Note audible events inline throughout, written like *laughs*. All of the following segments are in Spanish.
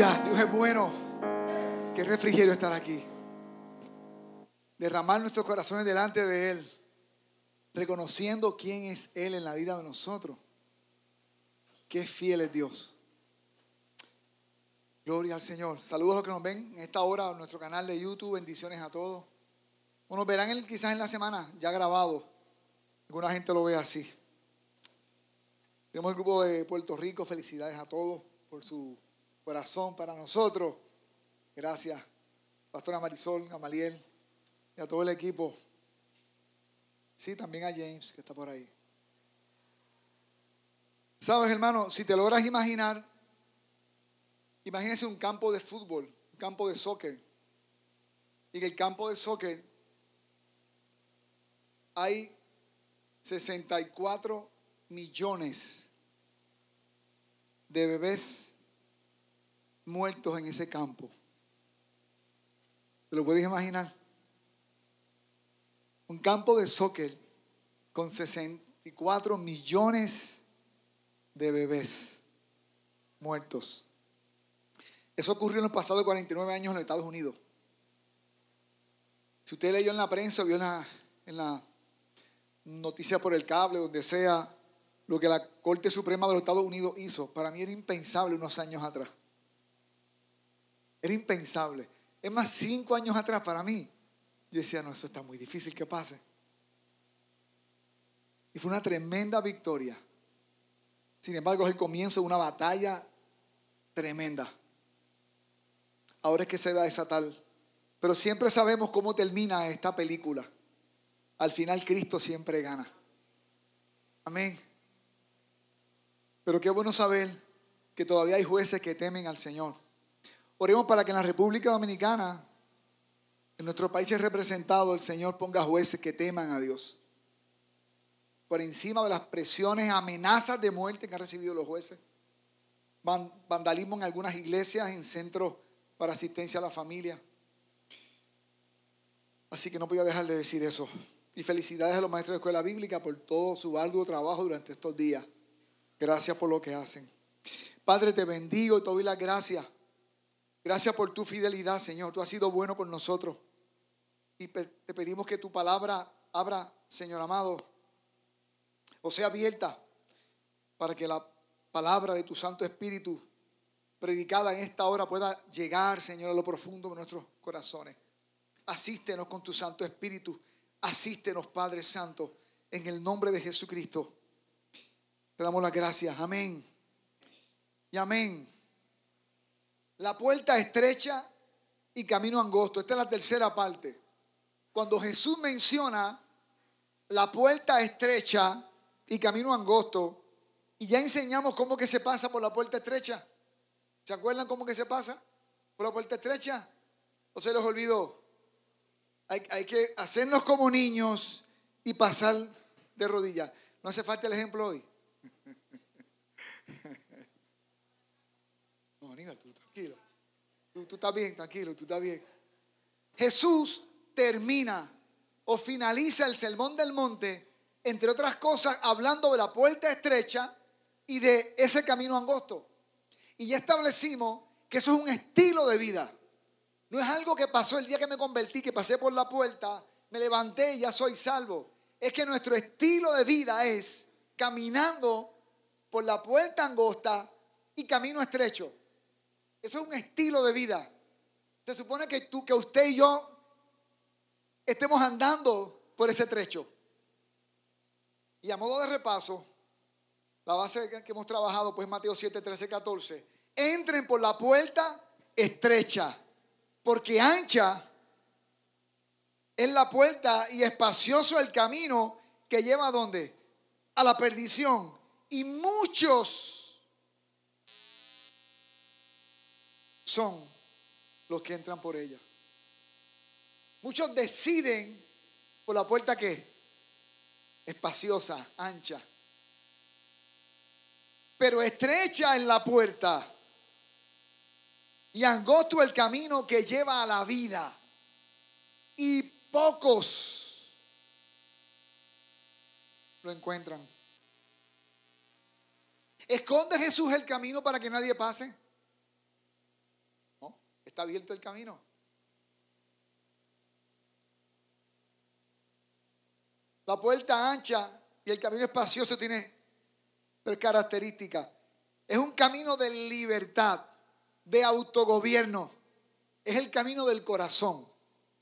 Aleluya, Dios es bueno. Qué refrigerio estar aquí. Derramar nuestros corazones delante de Él, reconociendo quién es Él en la vida de nosotros. Qué fiel es Dios. Gloria al Señor. Saludos a los que nos ven en esta hora en nuestro canal de YouTube. Bendiciones a todos. O nos verán quizás en la semana ya grabado. Alguna gente lo ve así. Tenemos el grupo de Puerto Rico. Felicidades a todos por su corazón para nosotros. Gracias, Pastora Marisol, Gamaliel y a todo el equipo. Sí, también a James, que está por ahí. Sabes, hermano, si te logras imaginar, imagínese un campo de fútbol, un campo de soccer. Y en el campo de soccer hay 64 millones de bebés muertos en ese campo. ¿Te lo puedes imaginar? Un campo de soccer con 64 millones de bebés muertos. Eso ocurrió en los pasados 49 años en los Estados Unidos. Si usted leyó en la prensa, vio la, en la noticia por el cable, donde sea, lo que la Corte Suprema de los Estados Unidos hizo, para mí era impensable unos años atrás. Era impensable. Es más, cinco años atrás para mí, yo decía, no, eso está muy difícil que pase. Y fue una tremenda victoria. Sin embargo, es el comienzo de una batalla tremenda. Ahora es que se va a desatar. Pero siempre sabemos cómo termina esta película. Al final Cristo siempre gana. Amén. Pero qué bueno saber que todavía hay jueces que temen al Señor. Oremos para que en la República Dominicana, en nuestro país representado, el Señor ponga jueces que teman a Dios. Por encima de las presiones, amenazas de muerte que han recibido los jueces. Vandalismo en algunas iglesias, en centros para asistencia a la familia. Así que no voy a dejar de decir eso. Y felicidades a los maestros de escuela bíblica por todo su arduo trabajo durante estos días. Gracias por lo que hacen. Padre, te bendigo y te doy las gracias Gracias por tu fidelidad, Señor. Tú has sido bueno con nosotros. Y te pedimos que tu palabra abra, Señor amado, o sea abierta, para que la palabra de tu Santo Espíritu predicada en esta hora pueda llegar, Señor, a lo profundo de nuestros corazones. Asístenos con tu Santo Espíritu. Asístenos, Padre Santo, en el nombre de Jesucristo. Te damos las gracias. Amén. Y amén. La puerta estrecha y camino angosto. Esta es la tercera parte. Cuando Jesús menciona la puerta estrecha y camino angosto, y ya enseñamos cómo que se pasa por la puerta estrecha. ¿Se acuerdan cómo que se pasa por la puerta estrecha? ¿O se les olvidó? Hay, hay que hacernos como niños y pasar de rodillas. ¿No hace falta el ejemplo hoy? *laughs* No, Aníbal, tú. Tú, estás bien, tranquilo, tú estás bien. Jesús termina o finaliza el sermón del monte, entre otras cosas, hablando de la puerta estrecha y de ese camino angosto. Y ya establecimos que eso es un estilo de vida. No es algo que pasó el día que me convertí, que pasé por la puerta, me levanté y ya soy salvo. Es que nuestro estilo de vida es caminando por la puerta angosta y camino estrecho. Eso es un estilo de vida. Se supone que tú, que usted y yo estemos andando por ese trecho. Y a modo de repaso, la base que hemos trabajado, pues Mateo 7, 13, 14. Entren por la puerta estrecha, porque ancha es la puerta y espacioso el camino que lleva a dónde? A la perdición. Y muchos son los que entran por ella. Muchos deciden por la puerta que espaciosa, ancha, pero estrecha en la puerta y angosto el camino que lleva a la vida y pocos lo encuentran. ¿Esconde Jesús el camino para que nadie pase? Está abierto el camino. La puerta ancha y el camino espacioso tiene características. Es un camino de libertad, de autogobierno. Es el camino del corazón.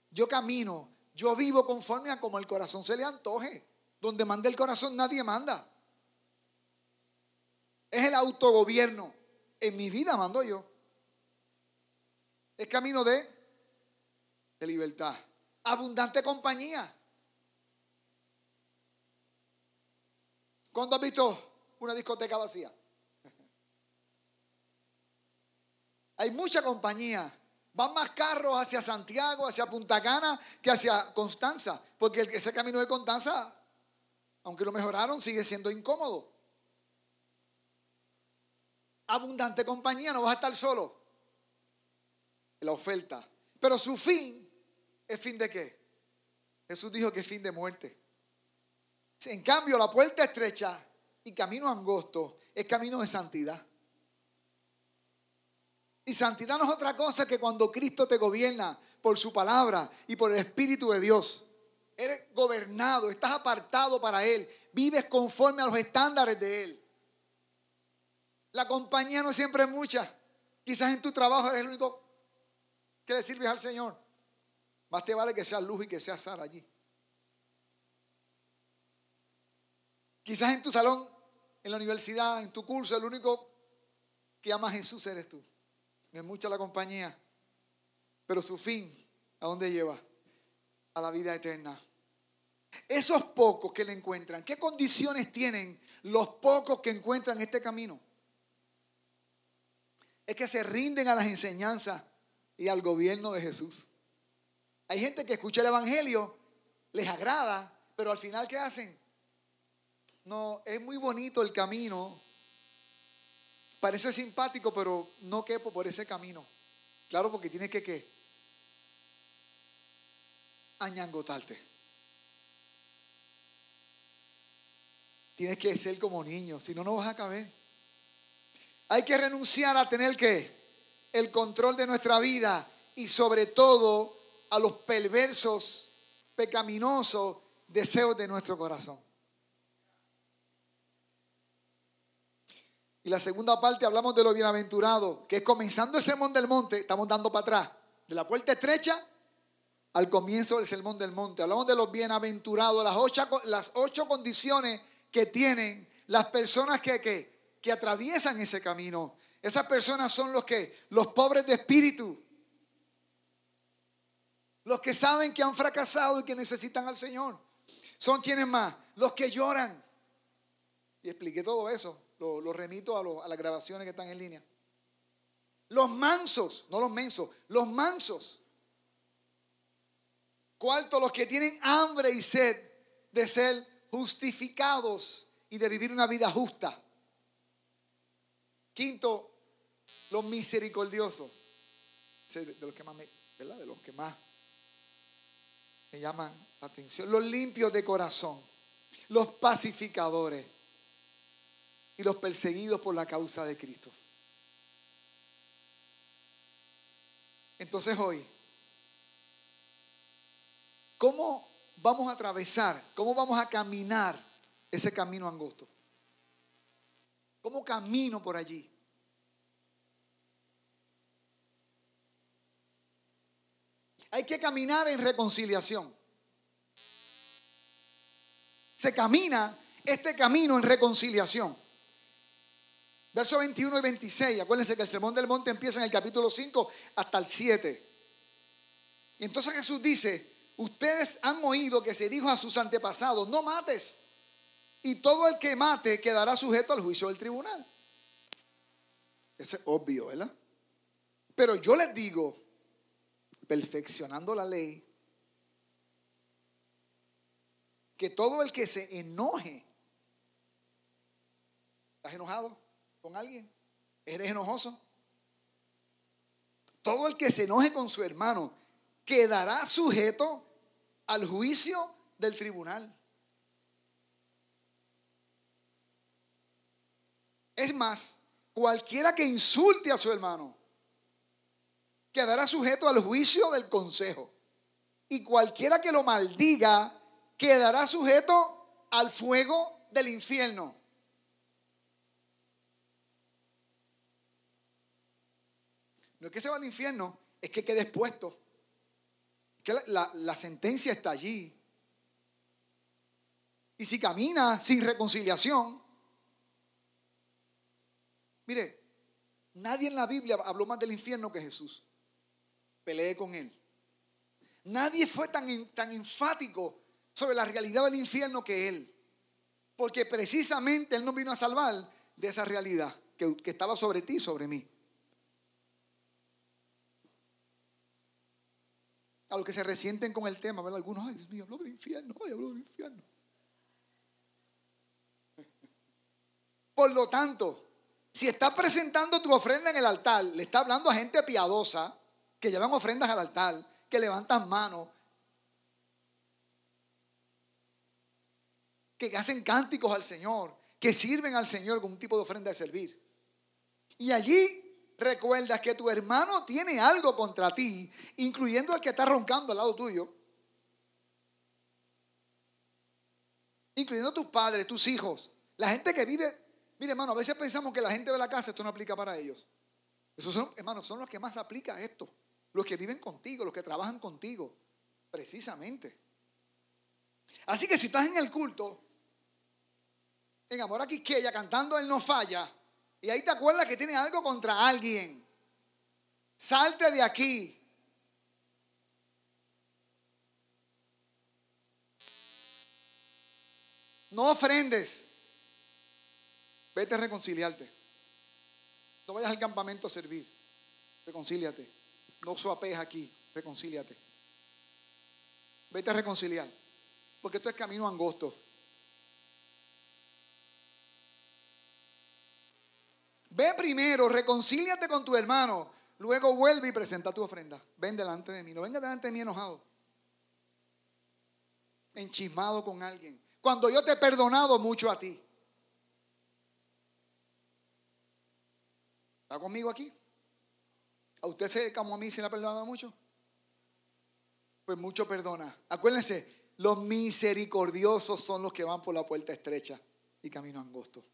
Yo camino, yo vivo conforme a como el corazón se le antoje. Donde manda el corazón nadie manda. Es el autogobierno. En mi vida mando yo. Es camino de, libertad. Abundante compañía. ¿Cuándo has visto una discoteca vacía? *laughs* Hay mucha compañía. Van más carros hacia Santiago, hacia Punta Cana, que hacia Constanza. Porque ese camino de Constanza, aunque lo mejoraron, sigue siendo incómodo. Abundante compañía, no vas a estar solo. La oferta. Pero su fin es fin de qué? Jesús dijo que es fin de muerte. En cambio, la puerta estrecha y camino angosto es camino de santidad. Y santidad no es otra cosa que cuando Cristo te gobierna por su palabra y por el Espíritu de Dios. Eres gobernado, estás apartado para Él, vives conforme a los estándares de Él. La compañía no siempre es mucha. Quizás en tu trabajo eres el único que le sirves al Señor. Más te vale que sea luz y que sea Sara allí. Quizás en tu salón, en la universidad, en tu curso, el único que ama a Jesús eres tú. No es mucha la compañía, pero su fin, ¿a dónde lleva? A la vida eterna. Esos pocos que le encuentran, ¿qué condiciones tienen los pocos que encuentran este camino? Es que se rinden a las enseñanzas y al gobierno de Jesús. Hay gente que escucha el Evangelio, les agrada, pero al final ¿qué hacen? No, es muy bonito el camino, Parece simpático, pero no quepo por ese camino. Claro, porque tienes que qué? Añangotarte. Tienes que ser como niño, si no, no vas a caber. Hay que renunciar a tener que el control de nuestra vida y sobre todo a los perversos, pecaminosos deseos de nuestro corazón. Y la segunda parte hablamos de lo bienaventurado, que es comenzando el sermón del monte, estamos dando para atrás, de la puerta estrecha al comienzo del sermón del monte. Hablamos de los bienaventurados, las ocho, las ocho condiciones que tienen las personas que, que, que atraviesan ese camino. Esas personas son los que, los pobres de espíritu, los que saben que han fracasado y que necesitan al Señor. Son quienes más, los que lloran. Y expliqué todo eso lo, remito a, las grabaciones que están en línea. Los mansos, no los mensos, los mansos. Cuarto, los que tienen hambre y sed de ser justificados y de vivir una vida justa. Quinto, los misericordiosos. De los que más me. De los que más llaman la atención. Los limpios de corazón. Los pacificadores y los perseguidos por la causa de Cristo. Entonces hoy, ¿cómo vamos a atravesar, cómo vamos a caminar ese camino angosto? ¿Cómo camino por allí? Hay que caminar en reconciliación. Se camina este camino en reconciliación. Verso 21 y 26. Acuérdense que el sermón del monte empieza en el capítulo 5 hasta el 7. Y entonces Jesús dice, ustedes han oído que se dijo a sus antepasados, no mates. Y todo el que mate quedará sujeto al juicio del tribunal. Eso es obvio, ¿verdad? Pero yo les digo, perfeccionando la ley, que todo el que se enoje, ¿estás enojado? con alguien? ¿Eres enojoso? Todo el que se enoje con su hermano quedará sujeto al juicio del tribunal. Es más, cualquiera que insulte a su hermano quedará sujeto al juicio del consejo. Y cualquiera que lo maldiga quedará sujeto al fuego del infierno. No es que se va al infierno, es que quede expuesto. Que la, la sentencia está allí. Y si camina sin reconciliación, mire, nadie en la Biblia habló más del infierno que Jesús. Peleé con él. Nadie fue tan, tan enfático sobre la realidad del infierno que él. Porque precisamente él nos vino a salvar de esa realidad que, que estaba sobre ti sobre mí. A los que se resienten con el tema, ¿verdad? Algunos, ay Dios mío, habló del infierno, ay, habló del infierno. Por lo tanto, si está presentando tu ofrenda en el altar, le está hablando a gente piadosa que llevan ofrendas al altar, que levantan manos, que hacen cánticos al Señor, que sirven al Señor con un tipo de ofrenda de servir. Y allí recuerdas que tu hermano tiene algo contra ti, incluyendo el que está roncando al lado tuyo, incluyendo tus padres, tus hijos, la gente que vive Mire, hermano, a veces pensamos que la gente de la casa esto no aplica para ellos. Esos son, hermanos, son los que más aplica esto. Los que viven contigo, los que trabajan contigo. Precisamente. Así que si estás en el culto, en Amor a Quisqueya, cantando Él no falla, y ahí te acuerdas que tiene algo contra alguien, salte de aquí. No ofrendes. Vete a reconciliarte. No vayas al campamento a servir. Reconcíliate. No suapees aquí. Reconcíliate. Vete a reconciliar. Porque esto es camino angosto. Ve primero, reconcíliate con tu hermano. Luego vuelve y presenta tu ofrenda. Ven delante de mí. No venga delante de mí enojado. Enchismado con alguien. Cuando yo te he perdonado mucho a ti. ¿Está conmigo aquí? ¿A usted se, como a mí se le ha perdonado mucho? Pues mucho perdona. Acuérdense, los misericordiosos son los que van por la puerta estrecha y camino angosto.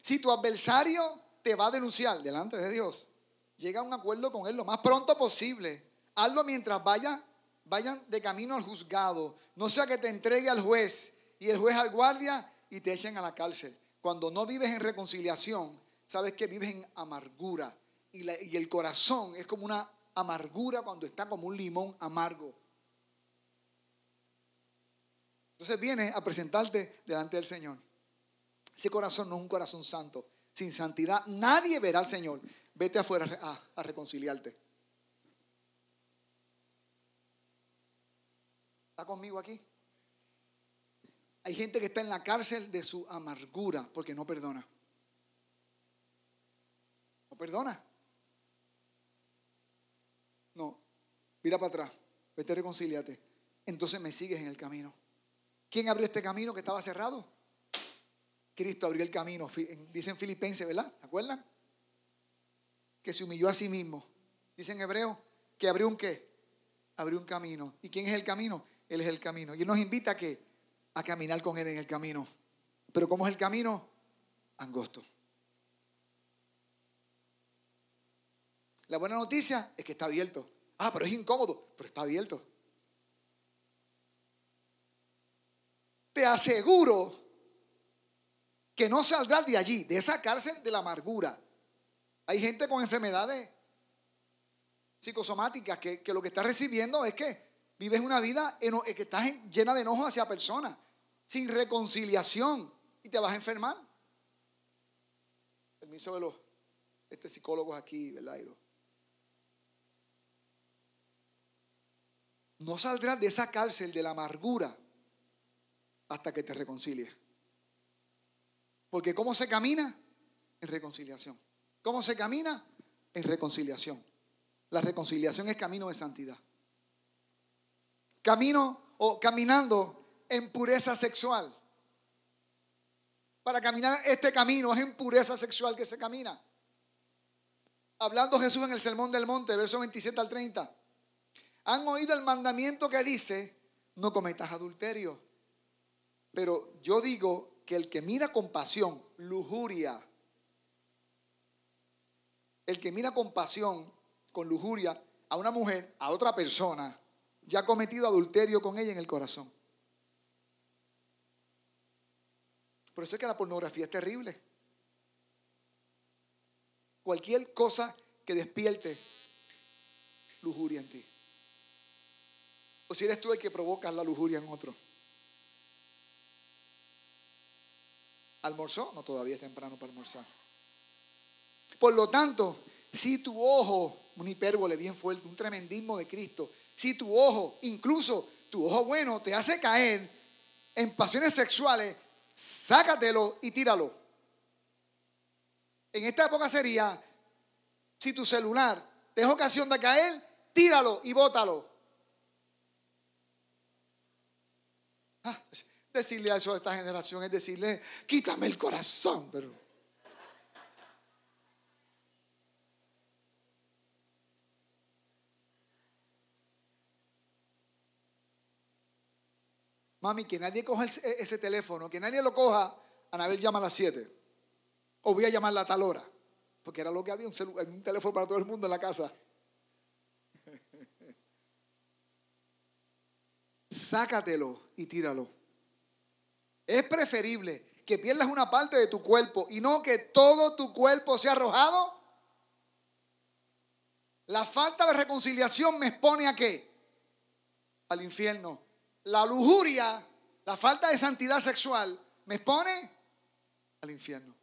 Si tu adversario te va a denunciar delante de Dios, llega a un acuerdo con él lo más pronto posible. Hazlo mientras vaya, vayan de camino al juzgado. No sea que te entregue al juez y el juez al guardia y te echen a la cárcel. Cuando no vives en reconciliación, sabes que vives en amargura. Y, el corazón es como una amargura cuando está como un limón amargo. Entonces vienes a presentarte delante del Señor. Ese corazón no es un corazón santo. Sin santidad nadie verá al Señor. Vete afuera a, a reconciliarte. ¿Está conmigo aquí? Hay gente que está en la cárcel de su amargura porque no perdona. Perdona. No, mira para atrás, vete reconcíliate. Entonces me sigues en el camino. ¿Quién abrió este camino que estaba cerrado? Cristo abrió el camino. Dicen Filipenses, ¿verdad? ¿Se acuerdan? Que se humilló a sí mismo. Dicen hebreo que abrió un qué? Abrió un camino. ¿Y quién es el camino? Él es el camino. Y él nos invita a que a caminar con Él en el camino. Pero ¿cómo es el camino? Angosto. La buena noticia es que está abierto. Ah, pero es incómodo, pero está abierto. Te aseguro que no saldrás de allí, de esa cárcel de la amargura. Hay gente con enfermedades psicosomáticas que, lo que está recibiendo es que vives una vida que está llena de enojo hacia personas sin reconciliación y te vas a enfermar. Permiso de los este, psicólogos aquí, ¿verdad? No saldrás de esa cárcel de la amargura hasta que te reconcilies. Porque ¿cómo se camina? En reconciliación. ¿Cómo se camina? En reconciliación. La reconciliación es camino de santidad. Camino o caminando en pureza sexual. Para caminar este camino es en pureza sexual que se camina. hablando Jesús en el Sermón del Monte, verso 27 al 30. Han oído el mandamiento que dice, no cometas adulterio. Pero yo digo que el que mira con pasión, lujuria, el que mira con pasión, con lujuria, a una mujer, a otra persona, ya ha cometido adulterio con ella en el corazón. Por eso es que la pornografía es terrible. Cualquier cosa que despierte lujuria en ti. O si eres tú el que provoca la lujuria en otro. ¿Almorzó? No, todavía es temprano para almorzar. Por lo tanto, si tu ojo, un hipérbole bien fuerte, un tremendismo de Cristo, si tu ojo, incluso tu ojo bueno, te hace caer en pasiones sexuales, sácatelo y tíralo. En esta época sería, si tu celular te es ocasión de caer, tíralo y bótalo. Ah, decirle a eso a esta generación es decirle, quítame el corazón, pero... Mami, que nadie coja ese teléfono, que nadie lo coja. Anabel llama a las 7. O voy a llamarla a tal hora. Porque era lo que había, un teléfono para todo el mundo en la casa. Sácatelo y tíralo. Es preferible que pierdas una parte de tu cuerpo y no que todo tu cuerpo sea arrojado. La falta de reconciliación me expone a qué? Al infierno. La lujuria, la falta de santidad sexual me expone al infierno.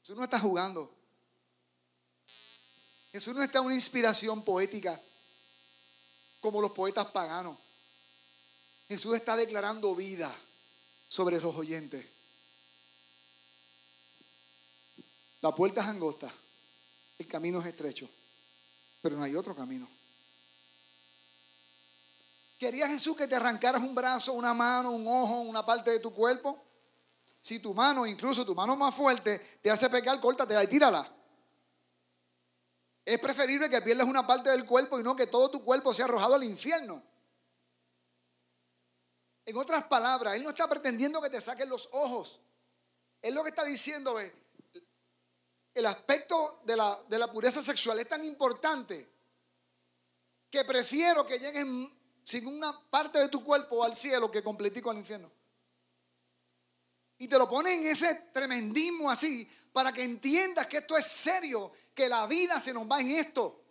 Jesús no está jugando. Jesús no está en una inspiración poética como los poetas paganos. Jesús está declarando vida sobre los oyentes. La puerta es angosta, el camino es estrecho, pero no hay otro camino. ¿Quería Jesús que te arrancaras un brazo, una mano, un ojo, una parte de tu cuerpo? Si tu mano, incluso tu mano más fuerte, te hace pecar, córtatela y tírala. Es preferible que pierdas una parte del cuerpo y no que todo tu cuerpo sea arrojado al infierno. En otras palabras, Él no está pretendiendo que te saquen los ojos. Él lo que está diciendo es, el aspecto de la, de la pureza sexual es tan importante que prefiero que lleguen sin una parte de tu cuerpo al cielo que completico al infierno. Y te lo pone en ese tremendismo así para que entiendas que esto es serio, que la vida se nos va en esto.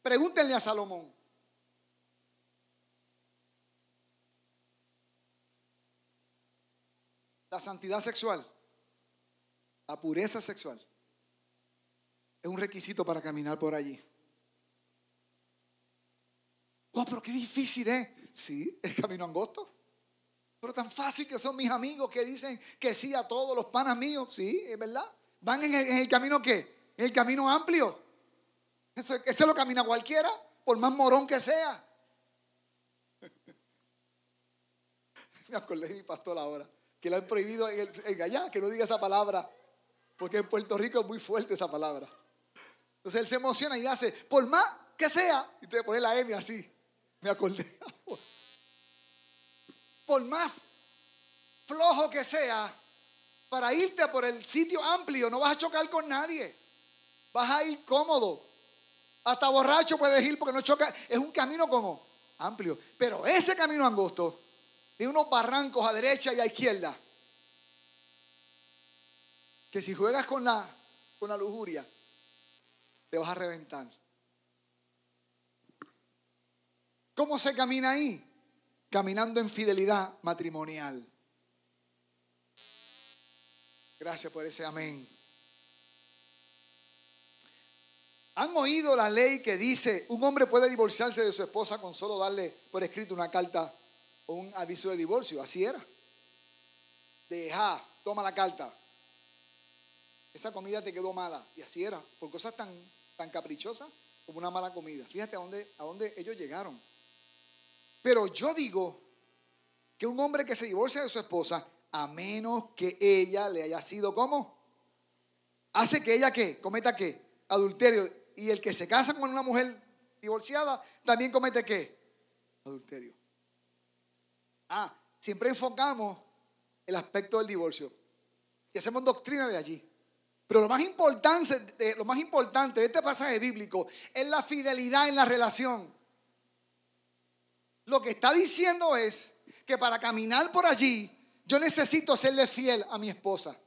Pregúntenle a Salomón. La santidad sexual, la pureza sexual, es un requisito para caminar por allí. Oh, pero qué difícil es. Sí, el camino angosto. Pero tan fácil que son mis amigos que dicen que sí a todos los panas míos. Sí, es verdad. Van en el, camino qué? En el camino amplio. Eso, ese lo camina cualquiera, por más morón que sea. *laughs* Me acordé de mi pastor ahora, que le han prohibido en, el, allá que no diga esa palabra, porque en Puerto Rico es muy fuerte esa palabra. Entonces él se emociona y hace, por más que sea, y te pone la M así. Me acordé. *laughs* Por más flojo que sea, para irte por el sitio amplio, no vas a chocar con nadie. Vas a ir cómodo. Hasta borracho puedes ir porque no choca. Es un camino como amplio. Pero ese camino angosto tiene unos barrancos a derecha y a izquierda. Que si juegas con la, con la lujuria, te vas a reventar. ¿Cómo se camina ahí? Caminando en fidelidad matrimonial. Gracias por ese amén. ¿Han oído la ley que dice un hombre puede divorciarse de su esposa con solo darle por escrito una carta un aviso de divorcio? Así era. Deja, toma la carta. Esa comida te quedó mala. Y así era, por cosas tan, tan caprichosas como una mala comida. Fíjate a dónde, a dónde ellos llegaron. Pero yo digo que un hombre que se divorcia de su esposa, a menos que ella le haya sido como hace que ella qué? Cometa qué? Adulterio. Y el que se casa con una mujer divorciada también comete qué? Adulterio. Ah, siempre enfocamos el aspecto del divorcio y hacemos doctrina de allí. Pero lo más importante, lo más importante de este pasaje bíblico es la fidelidad en la relación. Lo que está diciendo es que para caminar por allí, yo necesito serle fiel a mi esposa.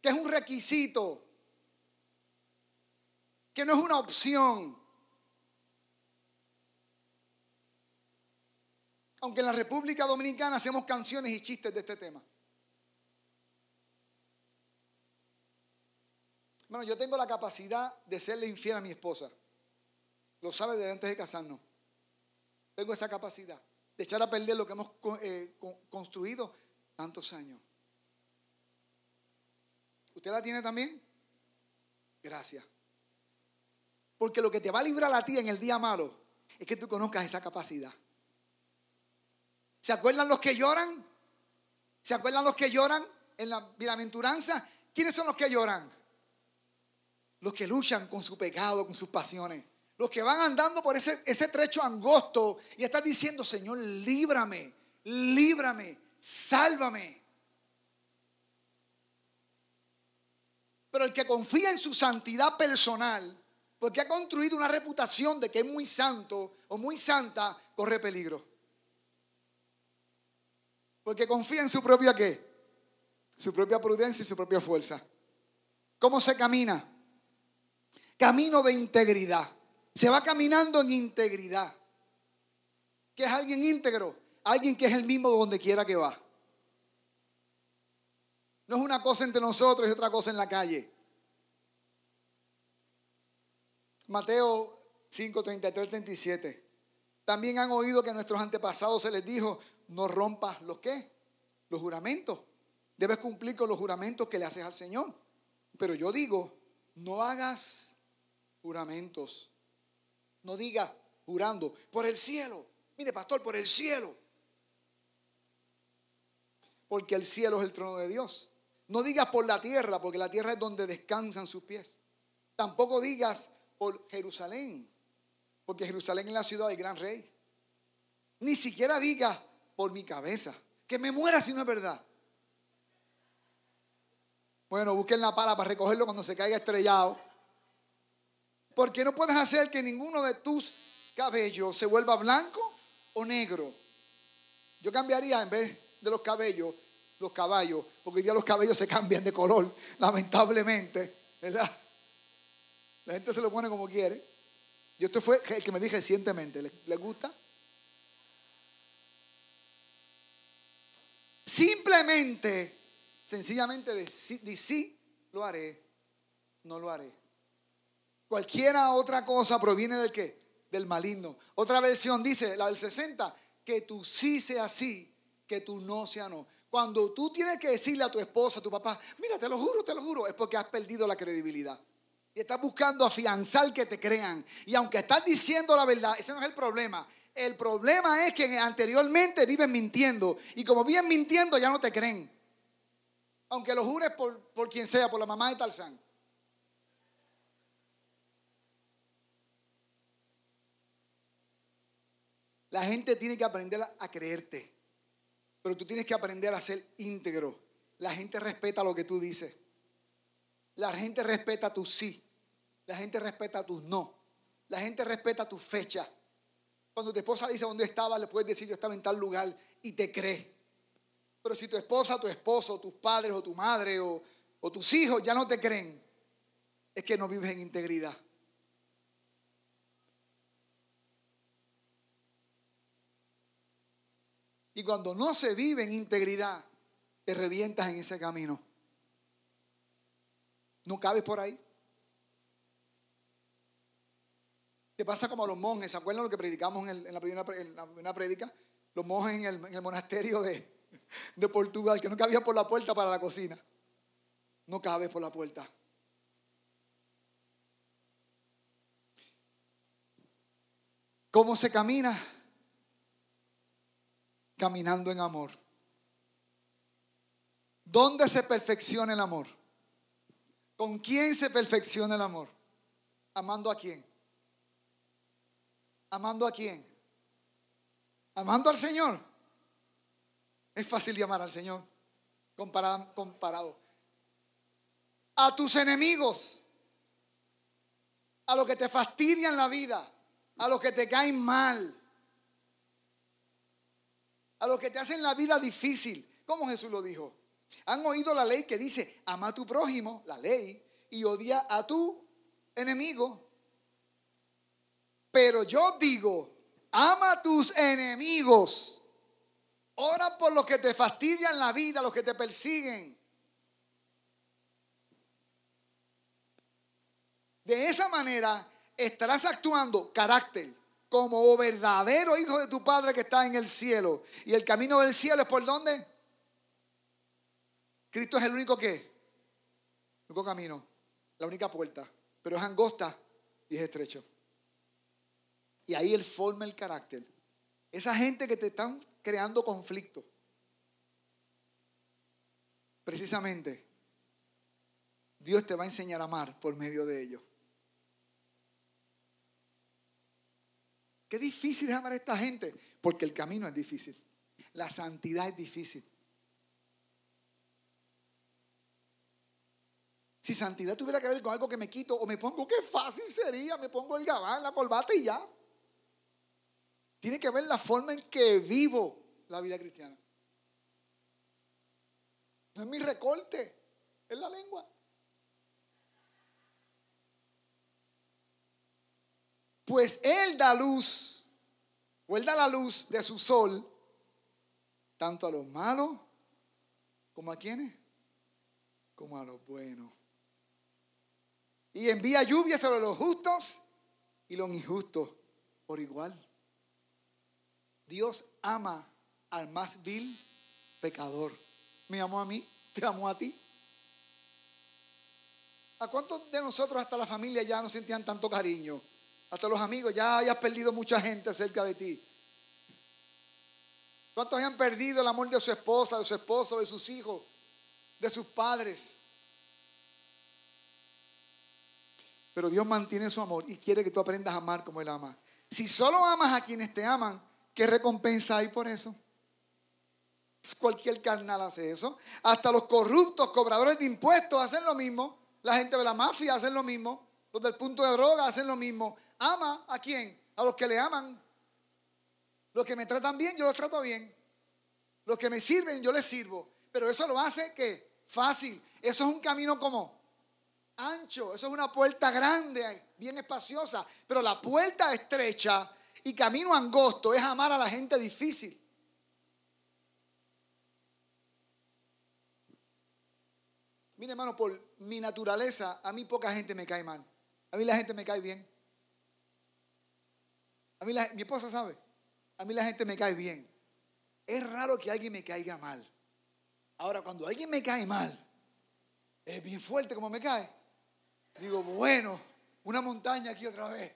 Que es un requisito. Que no es una opción. Aunque en la República Dominicana hacemos canciones y chistes de este tema. Bueno, yo tengo la capacidad de serle infiel a mi esposa. Lo sabe desde antes de casarnos. Tengo esa capacidad de echar a perder lo que hemos eh, construido tantos años. ¿Usted la tiene también? Gracias. Porque lo que te va a librar a ti en el día malo es que tú conozcas esa capacidad. ¿Se acuerdan los que lloran? ¿Se acuerdan los que lloran en la bienaventuranza? ¿Quiénes son los que lloran? Los que luchan con su pecado, con sus pasiones. Los que van andando por ese, ese trecho angosto y están diciendo, Señor, líbrame, líbrame, sálvame. Pero el que confía en su santidad personal, porque ha construido una reputación de que es muy santo o muy santa, corre peligro. Porque confía en su propia qué? Su propia prudencia y su propia fuerza. ¿Cómo se camina? Camino de integridad. Se va caminando en integridad. ¿Qué es alguien íntegro? Alguien que es el mismo donde quiera que va. No es una cosa entre nosotros y otra cosa en la calle. Mateo 5, 33, 37. También han oído que a nuestros antepasados se les dijo, no rompas los qué? Los juramentos. Debes cumplir con los juramentos que le haces al Señor. Pero yo digo, no hagas juramentos. No diga jurando por el cielo. Mire, pastor, por el cielo. Porque el cielo es el trono de Dios. No digas por la tierra, porque la tierra es donde descansan sus pies. Tampoco digas por Jerusalén, porque Jerusalén es la ciudad del gran rey. Ni siquiera digas por mi cabeza. Que me muera si no es verdad. Bueno, busquen la pala para recogerlo cuando se caiga estrellado. Porque no puedes hacer que ninguno de tus cabellos se vuelva blanco o negro. Yo cambiaría en vez de los cabellos, los caballos, porque hoy día los cabellos se cambian de color, lamentablemente, ¿verdad? La gente se lo pone como quiere. Yo esto fue el que me dije recientemente, ¿le, gusta? Simplemente, sencillamente de sí, lo haré, no lo haré. Cualquiera otra cosa proviene del qué? Del maligno. Otra versión dice, la del 60, que tú sí sea sí, que tú no sea no. Cuando tú tienes que decirle a tu esposa, a tu papá, mira, te lo juro, te lo juro, es porque has perdido la credibilidad. Y estás buscando afianzar que te crean. Y aunque estás diciendo la verdad, ese no es el problema. El problema es que anteriormente viven mintiendo. Y como viven mintiendo, ya no te creen. Aunque lo jures por, por quien sea, por la mamá de Tarzán. La gente tiene que aprender a creerte. Pero tú tienes que aprender a ser íntegro. La gente respeta lo que tú dices. La gente respeta tu sí. La gente respeta tus no. La gente respeta tu fecha. Cuando tu esposa dice dónde estaba, le puedes decir yo estaba en tal lugar y te cree. Pero si tu esposa, tu esposo, tus padres o tu madre o, o tus hijos ya no te creen, es que no vives en integridad. Y cuando no se vive en integridad, te revientas en ese camino. No cabes por ahí. Te pasa como a los monjes. ¿Se acuerdan lo que predicamos en, la, primera, predica? Los monjes en el, monasterio de, de Portugal, que no cabían por la puerta para la cocina. No cabes por la puerta. ¿Cómo se camina? Caminando en amor ¿Dónde se perfecciona el amor? ¿Con quién se perfecciona el amor? ¿Amando a quién? ¿Amando a quién? ¿Amando al Señor? Es fácil llamar al Señor comparado, comparado. A tus enemigos, a los que te fastidian la vida, a los que te caen mal, a los que te hacen la vida difícil, como Jesús lo dijo. Han oído la ley que dice, ama a tu prójimo, la ley, y odia a tu enemigo. Pero yo digo, ama a tus enemigos. Ora por los que te fastidian la vida, los que te persiguen. De esa manera estarás actuando carácter como verdadero hijo de tu Padre que está en el cielo. Y el camino del cielo es por dónde? Cristo es el único que, el único camino, la única puerta, pero es angosta y es estrecho. Y ahí Él forma el carácter. Esa gente que te están creando conflicto. Precisamente, Dios te va a enseñar a amar por medio de ellos. Qué difícil es amar a esta gente, porque el camino es difícil. La santidad es difícil. Si santidad tuviera que ver con algo que me quito o me pongo, qué fácil sería, me pongo el gabán, la corbata y ya. Tiene que ver la forma en que vivo la vida cristiana. No es mi recorte, es la lengua. Pues Él da luz, o Él da la luz de su sol, tanto a los malos como a quienes, como a los buenos. Y envía lluvia sobre los justos y los injustos por igual. Dios ama al más vil pecador. Me amó a mí, te amó a ti. ¿A cuántos de nosotros hasta la familia ya no sentían tanto cariño? Hasta los amigos, ya hayas perdido mucha gente cerca de ti. ¿Cuántos hayan perdido el amor de su esposa, de su esposo, de sus hijos, de sus padres? Pero Dios mantiene su amor y quiere que tú aprendas a amar como Él ama. Si solo amas a quienes te aman, ¿qué recompensa hay por eso? Cualquier carnal hace eso. Hasta los corruptos, cobradores de impuestos hacen lo mismo. La gente de la mafia hacen lo mismo. Los del punto de droga hacen lo mismo. Ama a quién? A los que le aman. Los que me tratan bien, yo los trato bien. Los que me sirven, yo les sirvo. Pero eso lo hace que fácil. Eso es un camino como ancho, eso es una puerta grande, bien espaciosa, pero la puerta estrecha y camino angosto es amar a la gente difícil. Mire, hermano, por mi naturaleza, a mí poca gente me cae mal. A mí la gente me cae bien. A mí mi esposa sabe. A mí la gente me cae bien. Es raro que alguien me caiga mal. Ahora, cuando alguien me cae mal, es bien fuerte como me cae. Digo, bueno, una montaña aquí otra vez.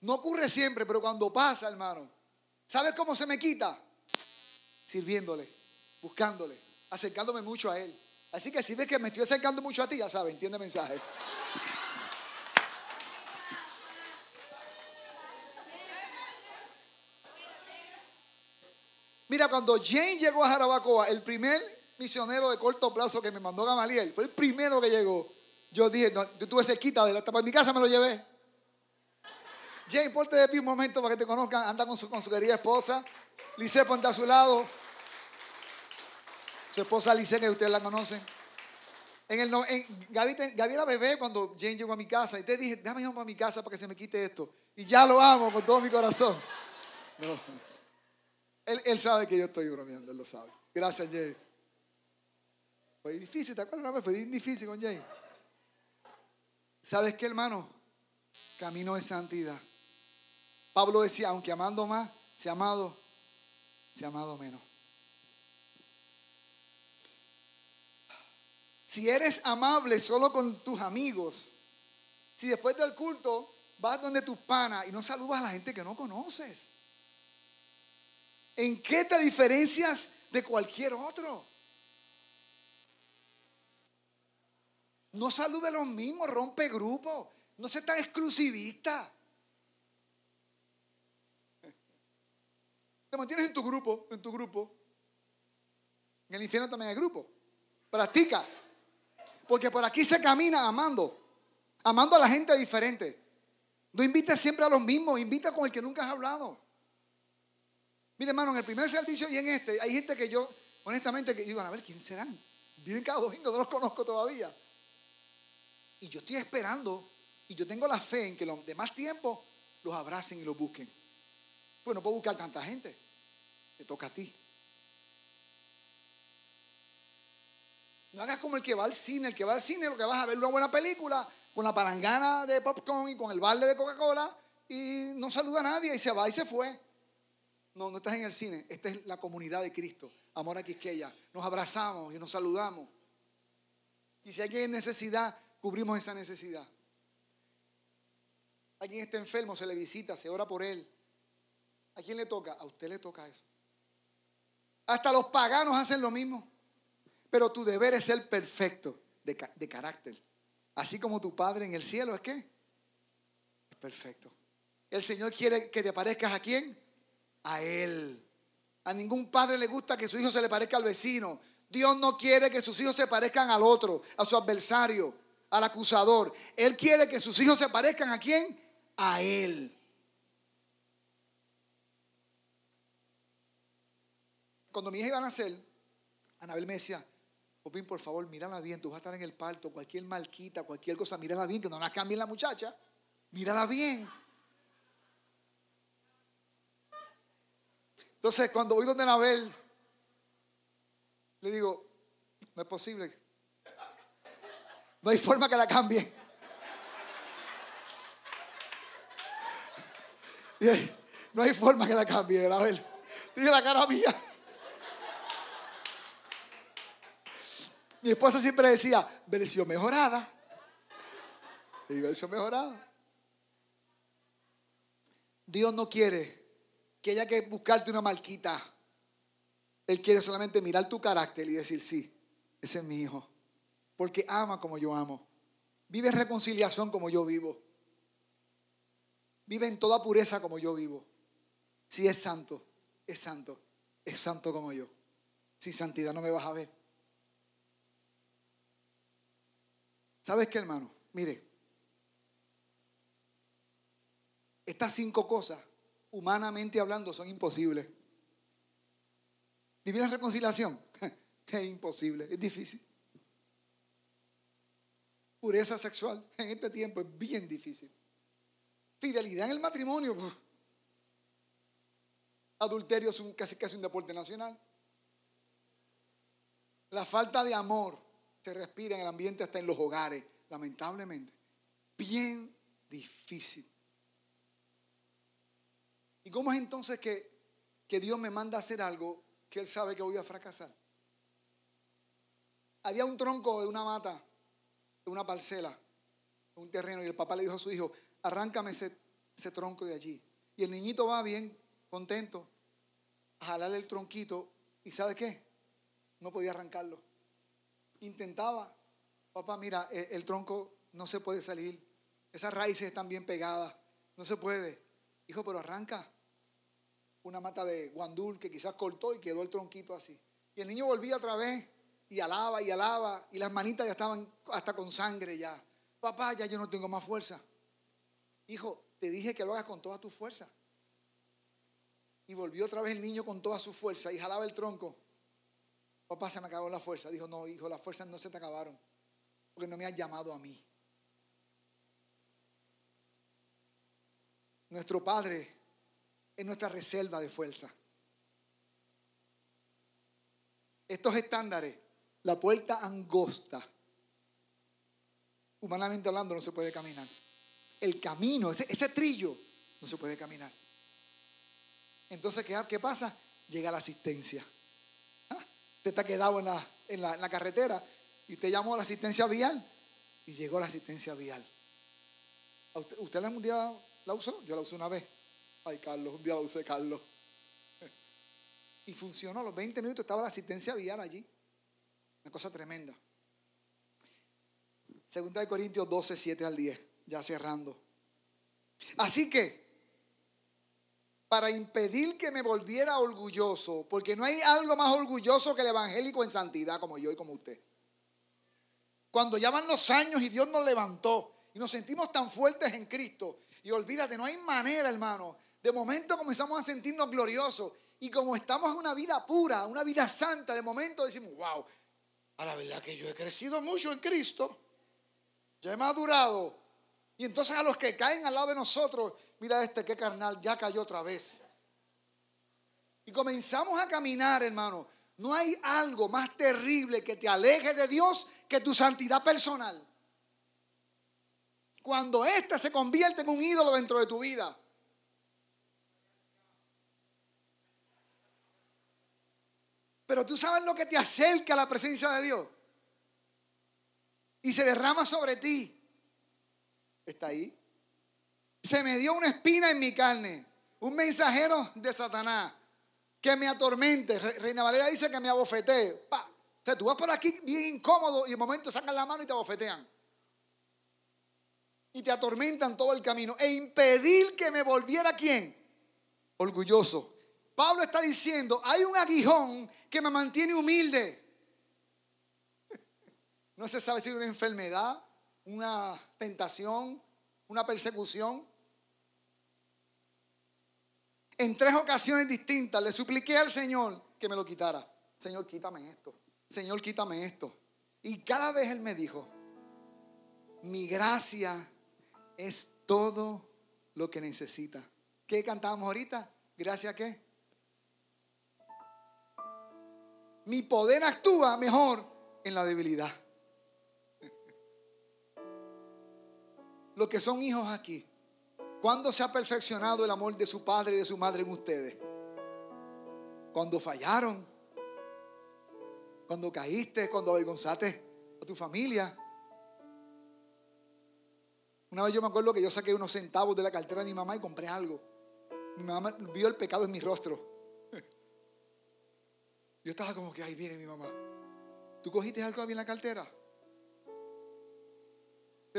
No ocurre siempre, pero cuando pasa, hermano, ¿sabes cómo se me quita? Sirviéndole, buscándole, acercándome mucho a Él. Así que si ves que me estoy acercando mucho a ti, ya sabes, entiende el mensaje. Mira, cuando Jane llegó a Jarabacoa, el primer misionero de corto plazo que me mandó Gamaliel, fue el primero que llegó. Yo dije, no, yo tuve cerquita de la para mi casa me lo llevé. Jane, ponte de pie un momento para que te conozcan. Anda con su, con su querida esposa. Lice, ponte a su lado. Su esposa Lice, que ustedes la conocen. En el, en, Gaby, Gaby, era bebé cuando Jane llegó a mi casa. Y te dije, déjame ir a mi casa para que se me quite esto. Y ya lo amo con todo mi corazón. Él, él, sabe que yo estoy bromeando, él lo sabe. Gracias, Jane. Fue difícil, ¿te acuerdas? Fue difícil con Jane. ¿Sabes qué, hermano? Camino de santidad. Pablo decía, aunque amando más, se ha amado, se amado menos. Si eres amable solo con tus amigos, si después del culto vas donde tus panas y no saludas a la gente que no conoces, ¿en qué te diferencias de cualquier otro? No salude los mismos, rompe grupos. No sea tan exclusivista. Te mantienes en tu grupo, en tu grupo. En el infierno también hay grupo. Practica. Porque por aquí se camina amando. Amando a la gente diferente. No invites siempre a los mismos, invita con el que nunca has hablado. Mire, hermano, en el primer servicio y en este, hay gente que yo, honestamente, que digo, a ver, ¿quién serán? Vienen cada domingo, no los conozco todavía. Y yo estoy esperando, y yo tengo la fe en que los demás tiempos los abracen y los busquen. Pues no puedo buscar tanta gente. Te toca a ti. No hagas como el que va al cine. El que va al cine lo que vas a ver una buena película con la palangana de popcorn y con el balde de Coca-Cola y no saluda a nadie y se va y se fue. No, no estás en el cine. Esta es la comunidad de Cristo. Amor a Quisqueya. Nos abrazamos y nos saludamos. Y si alguien en necesidad, cubrimos esa necesidad. Alguien está enfermo, se le visita, se ora por él. ¿A quién le toca? A usted le toca eso. Hasta los paganos hacen lo mismo. Pero tu deber es ser perfecto de, de carácter. Así como tu Padre en el cielo es que es perfecto. El Señor quiere que te parezcas a quién? A Él. A ningún padre le gusta que su hijo se le parezca al vecino. Dios no quiere que sus hijos se parezcan al otro, a su adversario, al acusador. Él quiere que sus hijos se parezcan a quién? A Él. Cuando mi hija iba a nacer, Anabel me decía, Popín, por favor, mírala bien, tú vas a estar en el parto, cualquier malquita, cualquier cosa, mírala bien, que no la cambien la muchacha, mírala bien. Entonces, cuando voy donde Anabel, le digo, no es posible, no hay forma que la cambie. *laughs* No hay forma que la cambie, Anabel. Tiene la cara mía. Mi esposa siempre decía, versión mejorada. Y versión mejorada. Dios no quiere que haya que buscarte una marquita. Él quiere solamente mirar tu carácter y decir, sí, ese es mi hijo. Porque ama como yo amo. Vive en reconciliación como yo vivo. Vive en toda pureza como yo vivo. Si es santo, es santo. Es santo como yo. Sin santidad no me vas a ver. ¿Sabes qué, hermano? Mire, estas cinco cosas, humanamente hablando, son imposibles. Vivir en reconciliación *laughs* es imposible, es difícil. Pureza sexual en este tiempo es bien difícil. Fidelidad en el matrimonio. Adulterio es un, casi casi un deporte nacional. La falta de amor se respira en el ambiente hasta en los hogares, lamentablemente. Bien difícil. ¿Y cómo es entonces que, que Dios me manda a hacer algo que Él sabe que voy a fracasar? Había un tronco de una mata, de una parcela, un terreno, y el papá le dijo a su hijo, arráncame ese, ese tronco de allí. Y el niñito va bien, contento, a jalarle el tronquito, y ¿sabe qué? No podía arrancarlo intentaba, papá, mira, el, tronco no se puede salir, esas raíces están bien pegadas, no se puede. Hijo, pero arranca una mata de guandul que quizás cortó y quedó el tronquito así. Y el niño volvía otra vez y alaba y alaba y las manitas ya estaban hasta con sangre ya. Papá, ya yo no tengo más fuerza. Hijo, te dije que lo hagas con toda tu fuerza. Y volvió otra vez el niño con toda su fuerza y jalaba el tronco. Papá, se me acabó la fuerza. Dijo, no, hijo, las fuerzas no se te acabaron. Porque no me has llamado a mí. Nuestro Padre es nuestra reserva de fuerza. Estos estándares, la puerta angosta, humanamente hablando, no se puede caminar. El camino, ese, trillo, no se puede caminar. Entonces, ¿qué, ¿qué pasa? Llega la asistencia. Usted está quedado en la, carretera y usted llamó a la asistencia vial y llegó la asistencia vial. ¿Usted, ¿Usted un día la usó? Yo la usé una vez. Ay, Carlos, un día la usé, Carlos. *laughs* Y funcionó, a los 20 minutos estaba la asistencia vial allí. Una cosa tremenda. Segunda de Corintios 12, 7 al 10, ya cerrando. Así que, para impedir que me volviera orgulloso, porque no hay algo más orgulloso que el evangélico en santidad como yo y como usted. Cuando ya van los años y Dios nos levantó y nos sentimos tan fuertes en Cristo, y olvídate, no hay manera, hermano. De momento comenzamos a sentirnos gloriosos y como estamos en una vida pura, una vida santa, de momento decimos, wow, a la verdad que yo he crecido mucho en Cristo, ya he madurado. Y entonces a los que caen al lado de nosotros, mira este, qué carnal, ya cayó otra vez. Y comenzamos a caminar, hermano. No hay algo más terrible que te aleje de Dios que tu santidad personal. Cuando ésta se convierte en un ídolo dentro de tu vida. Pero tú sabes lo que te acerca a la presencia de Dios. Y se derrama sobre ti. Está ahí. Se me dio una espina en mi carne. Un mensajero de Satanás que me atormente. Reina Valera dice que me abofetee. Pa. O sea, tú vas por aquí bien incómodo y de momento sacan la mano y te abofetean. Y te atormentan todo el camino. E impedir que me volviera quién? Orgulloso. Pablo está diciendo, hay un aguijón que me mantiene humilde. *laughs* No se sabe si es una enfermedad, una tentación, una persecución. En tres ocasiones distintas le supliqué al Señor que me lo quitara. Señor, quítame esto. Señor, quítame esto. Y cada vez Él me dijo, mi gracia es todo lo que necesita. ¿Qué cantábamos ahorita? ¿Gracia qué? mi poder actúa mejor en la debilidad. Los que son hijos aquí, ¿cuándo se ha perfeccionado el amor de su padre y de su madre en ustedes? Cuando fallaron, cuando caíste, cuando avergonzaste a tu familia. Una vez yo me acuerdo que yo saqué unos centavos de la cartera de mi mamá y compré algo. Mi mamá vio el pecado en mi rostro. *laughs* Yo estaba como que, ahí viene mi mamá. ¿Tú cogiste algo en la cartera?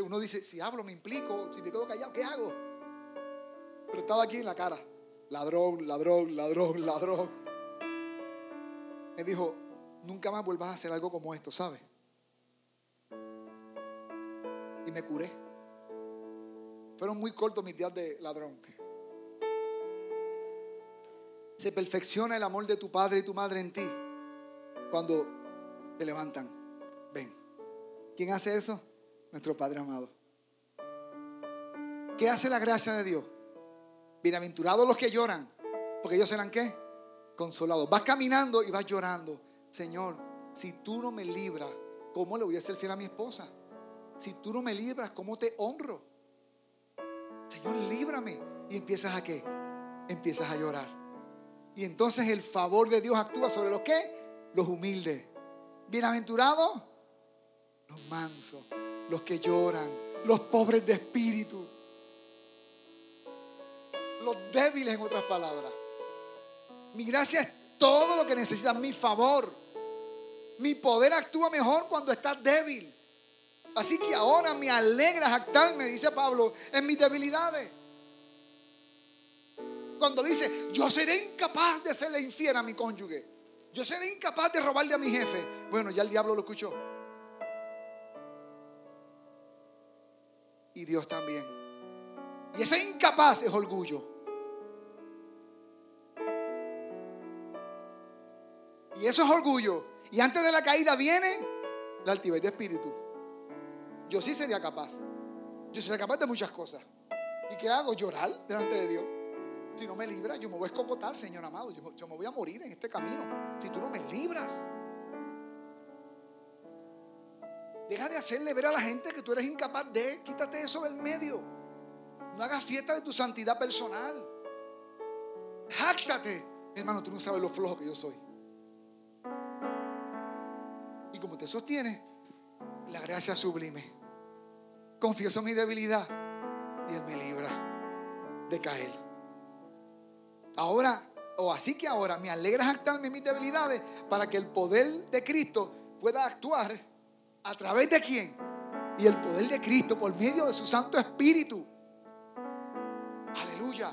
Uno dice, si hablo me implico, si me quedo callado, ¿qué hago? Pero estaba aquí en la cara. Ladrón, ladrón, ladrón, ladrón. Me dijo, nunca más vuelvas a hacer algo como esto, ¿sabes? Y me curé. Fueron muy cortos mis días de ladrón se perfecciona el amor de tu padre y tu madre en ti cuando te levantan. Ven. ¿Quién hace eso? Nuestro Padre amado. ¿Qué hace la gracia de Dios? Bienaventurados los que lloran, porque ellos serán qué? Consolados. Vas caminando y vas llorando. Señor, si tú no me libras, ¿cómo le voy a hacer fiel a mi esposa? Si tú no me libras, ¿cómo te honro? Señor, líbrame. Y empiezas a qué? Empiezas a llorar. Y entonces el favor de Dios actúa sobre los que? Los humildes. Bienaventurados, los mansos, los que lloran, los pobres de espíritu, los débiles en otras palabras. Mi gracia es todo lo que necesitas, mi favor. Mi poder actúa mejor cuando estás débil. Así que ahora me alegra jactarme, dice Pablo, en mis debilidades. Cuando dice, yo seré incapaz de hacerle infiel a mi cónyuge. Yo seré incapaz de robarle a mi jefe. Bueno, ya el diablo lo escuchó. Y Dios también. Y ese incapaz es orgullo. Y eso es orgullo. Y antes de la caída viene la altivez de espíritu. Yo sí sería capaz. Yo sería capaz de muchas cosas. ¿Y qué hago? Llorar delante de Dios. Si no me libras, yo me voy a escocotar, Señor amado. Yo, me voy a morir en este camino. Si tú no me libras. Deja de hacerle ver a la gente que tú eres incapaz de. Quítate eso del medio. No hagas fiesta de tu santidad personal. Jáctate. Hermano, tú no sabes lo flojo que yo soy. Y como te sostiene, la gracia sublime. Confieso mi debilidad y Él me libra de caer. Ahora, o así que ahora, me alegra jactarme mis debilidades para que el poder de Cristo pueda actuar a través de quién? y el poder de Cristo por medio de su Santo Espíritu. Aleluya.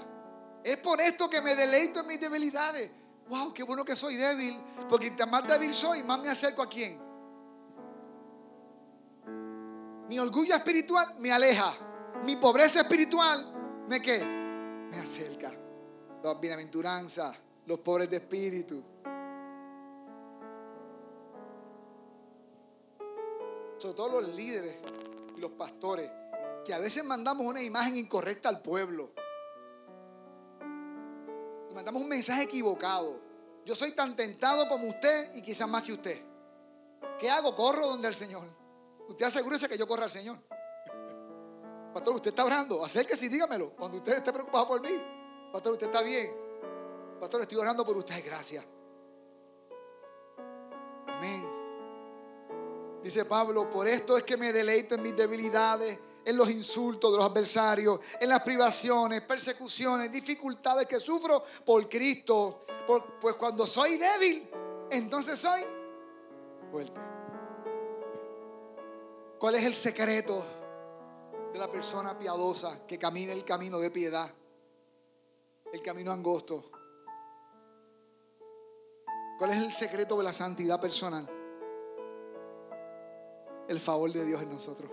Es por esto que me deleito en mis debilidades. Wow, qué bueno que soy débil. Porque más débil soy, más me acerco a quién. Mi orgullo espiritual me aleja. Mi pobreza espiritual me qué? Me acerca. Las bienaventuranzas, los pobres de espíritu. Sobre todo los líderes y los pastores, que a veces mandamos una imagen incorrecta al pueblo. Mandamos un mensaje equivocado. Yo soy tan tentado como usted y quizás más que usted. ¿Qué hago? Corro donde el Señor. Usted asegúrese que yo corra al Señor. *laughs* Pastor, usted está orando. Acérquese y dígamelo. Cuando usted esté preocupado por mí. Pastor, usted está bien. Pastor, estoy orando por usted. Gracias. Amén. Dice Pablo, por esto es que me deleito en mis debilidades, en los insultos de los adversarios, en las privaciones, persecuciones, dificultades que sufro por Cristo. pues cuando soy débil, entonces soy fuerte. ¿Cuál es el secreto de la persona piadosa que camina el camino de piedad? El camino angosto. ¿Cuál es el secreto de la santidad personal? El favor de Dios en nosotros.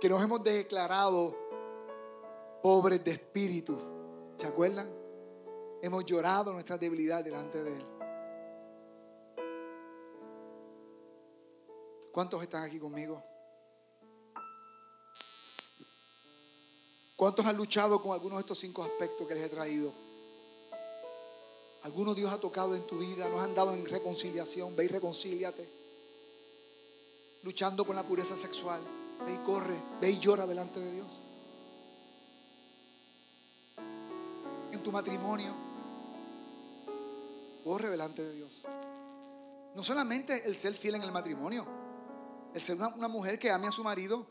Que nos hemos declarado pobres de espíritu. ¿Se acuerdan? Hemos llorado nuestra debilidad delante de Él. ¿Cuántos están aquí conmigo? ¿Cuántos han luchado con algunos de estos cinco aspectos que les he traído? Algunos Dios ha tocado en tu vida, nos han dado en reconciliación. Ve y reconcíliate. Luchando con la pureza sexual. Ve y corre, ve y llora delante de Dios. En tu matrimonio, corre delante de Dios. No solamente el ser fiel en el matrimonio, el ser una, mujer que ame a su marido,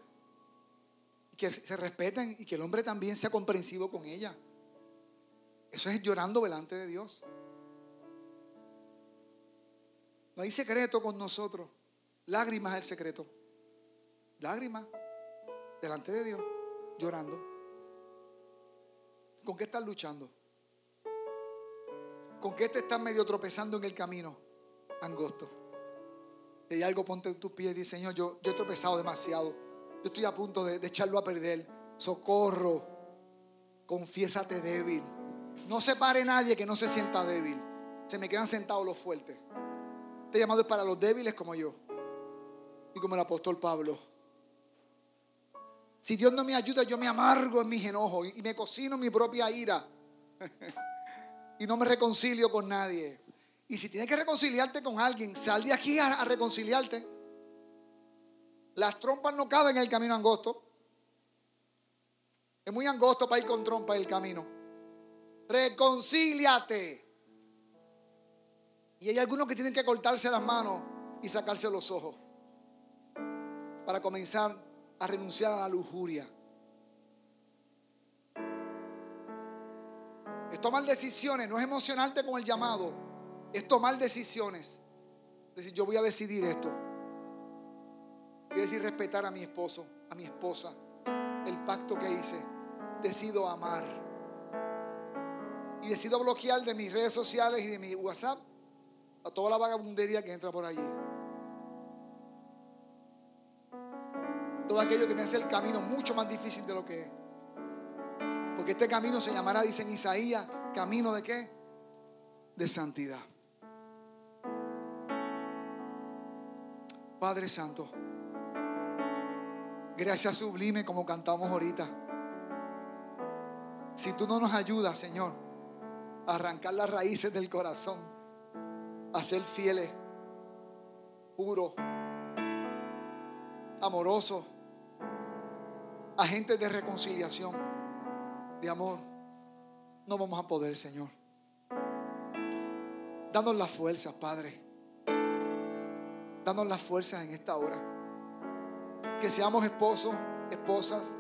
que se respeten y que el hombre también sea comprensivo con ella. Eso es llorando delante de Dios. No hay secreto con nosotros. Lágrimas es el secreto. Lágrimas delante de Dios, llorando. ¿Con qué estás luchando? ¿Con qué te estás medio tropezando en el camino angosto? Hay algo, ponte en tus pies y dice, Señor, yo, yo he tropezado demasiado. Yo estoy a punto de, echarlo a perder. Socorro. Confiésate débil. No se pare nadie que no se sienta débil. Se me quedan sentados los fuertes. Este llamado es para los débiles como yo. Y como el apóstol Pablo. Si Dios no me ayuda, yo me amargo en mis enojos y me cocino mi propia ira. *laughs* y no me reconcilio con nadie. Y si tienes que reconciliarte con alguien, sal de aquí a, reconciliarte. Las trompas no caben en el camino angosto. Es muy angosto para ir con trompa el camino. Reconcíliate. Y hay algunos que tienen que cortarse las manos y sacarse los ojos para comenzar a renunciar a la lujuria. Es tomar decisiones, no es emocionarte con el llamado es tomar decisiones. Es decir, yo voy a decidir esto. Voy decir respetar a mi esposo, a mi esposa, el pacto que hice. Decido amar. Y decido bloquear de mis redes sociales y de mi WhatsApp a toda la vagabundería que entra por allí. Todo aquello que me hace el camino mucho más difícil de lo que es. Porque este camino se llamará, dice en Isaías, camino de qué? De santidad. Padre Santo, gracias sublime como cantamos ahorita. Si tú no nos ayudas, Señor, a arrancar las raíces del corazón, a ser fieles, puros, amorosos, agentes de reconciliación, de amor, no vamos a poder, Señor. Danos las fuerzas, Padre Danos las fuerzas en esta hora. Que seamos esposos, esposas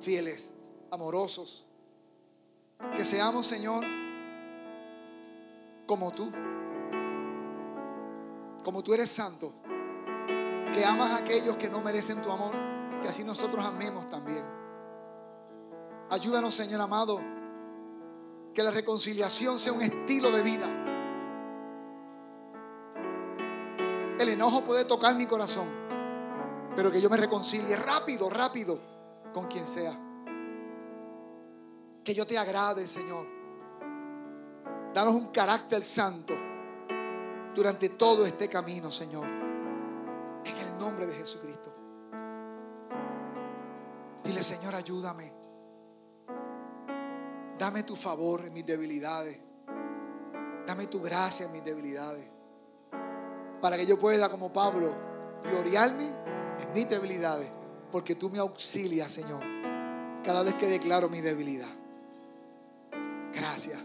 fieles, amorosos. Que seamos, Señor, como tú. Como tú eres santo. que amas a aquellos que no merecen tu amor, que así nosotros amemos también. Ayúdanos, Señor amado, que la reconciliación sea un estilo de vida. El enojo puede tocar mi corazón, pero que yo me reconcilie rápido, rápido con quien sea. Que yo te agrade, Señor. Danos un carácter santo durante todo este camino, Señor. En el nombre de Jesucristo. Dile, Señor, ayúdame. Dame tu favor en mis debilidades. Dame tu gracia en mis debilidades. Para que yo pueda, como Pablo, gloriarme en mis debilidades. Porque tú me auxilias, Señor, cada vez que declaro mi debilidad. Gracias.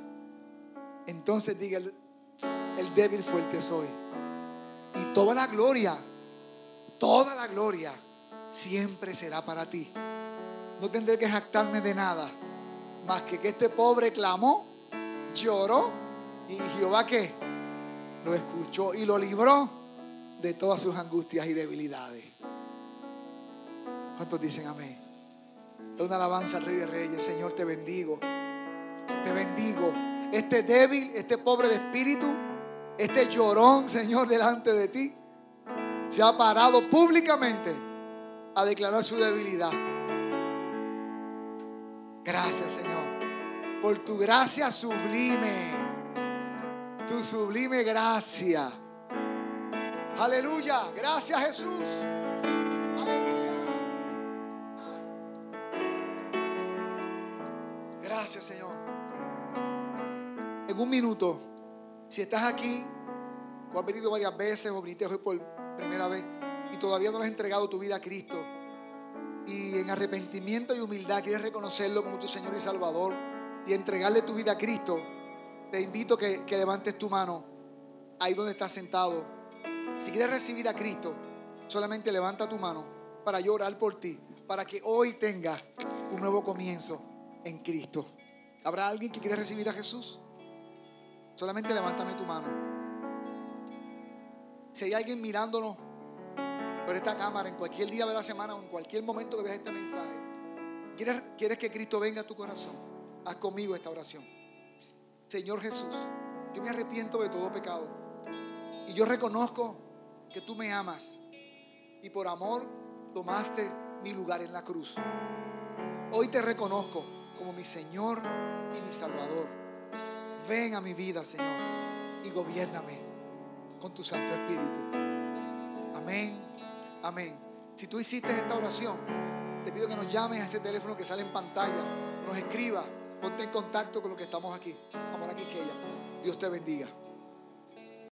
Entonces diga, el débil fuerte soy. Y toda la gloria, toda la gloria siempre será para ti. No tendré que jactarme de nada, más que que este pobre clamó, lloró y Jehová que lo escuchó y lo libró de todas sus angustias y debilidades. ¿Cuántos dicen amén? Es una alabanza al Rey de Reyes. Señor, te bendigo. Te bendigo. Este débil, este pobre de espíritu, este llorón, Señor, delante de ti, se ha parado públicamente a declarar su debilidad. Gracias, Señor, por tu gracia sublime, tu sublime gracia. Aleluya, gracias Jesús. Aleluya. Gracias, Señor. En un minuto. Si estás aquí, o has venido varias veces, o viniste hoy por primera vez, y todavía no le has entregado tu vida a Cristo, y en arrepentimiento y humildad quieres reconocerlo como tu Señor y Salvador, y entregarle tu vida a Cristo, te invito a que, que levantes tu mano ahí donde estás sentado. Si quieres recibir a Cristo, solamente levanta tu mano para yo orar por ti, para que hoy tengas un nuevo comienzo en Cristo. ¿Habrá alguien que quiere recibir a Jesús? Solamente levántame tu mano. Si hay alguien mirándonos por esta cámara en cualquier día de la semana o en cualquier momento que veas este mensaje, ¿quieres, quieres que Cristo venga a tu corazón? Haz conmigo esta oración. Señor Jesús, yo me arrepiento de todo pecado. Y yo reconozco que tú me amas. Y por amor tomaste mi lugar en la cruz. Hoy te reconozco como mi Señor y mi Salvador. Ven a mi vida, Señor, y gobiername con tu Santo Espíritu. Amén, amén. Si tú hiciste esta oración, te pido que nos llames a ese teléfono que sale en pantalla, nos escriba, ponte en contacto con los que estamos aquí. Amor aquí que ella. Dios te bendiga.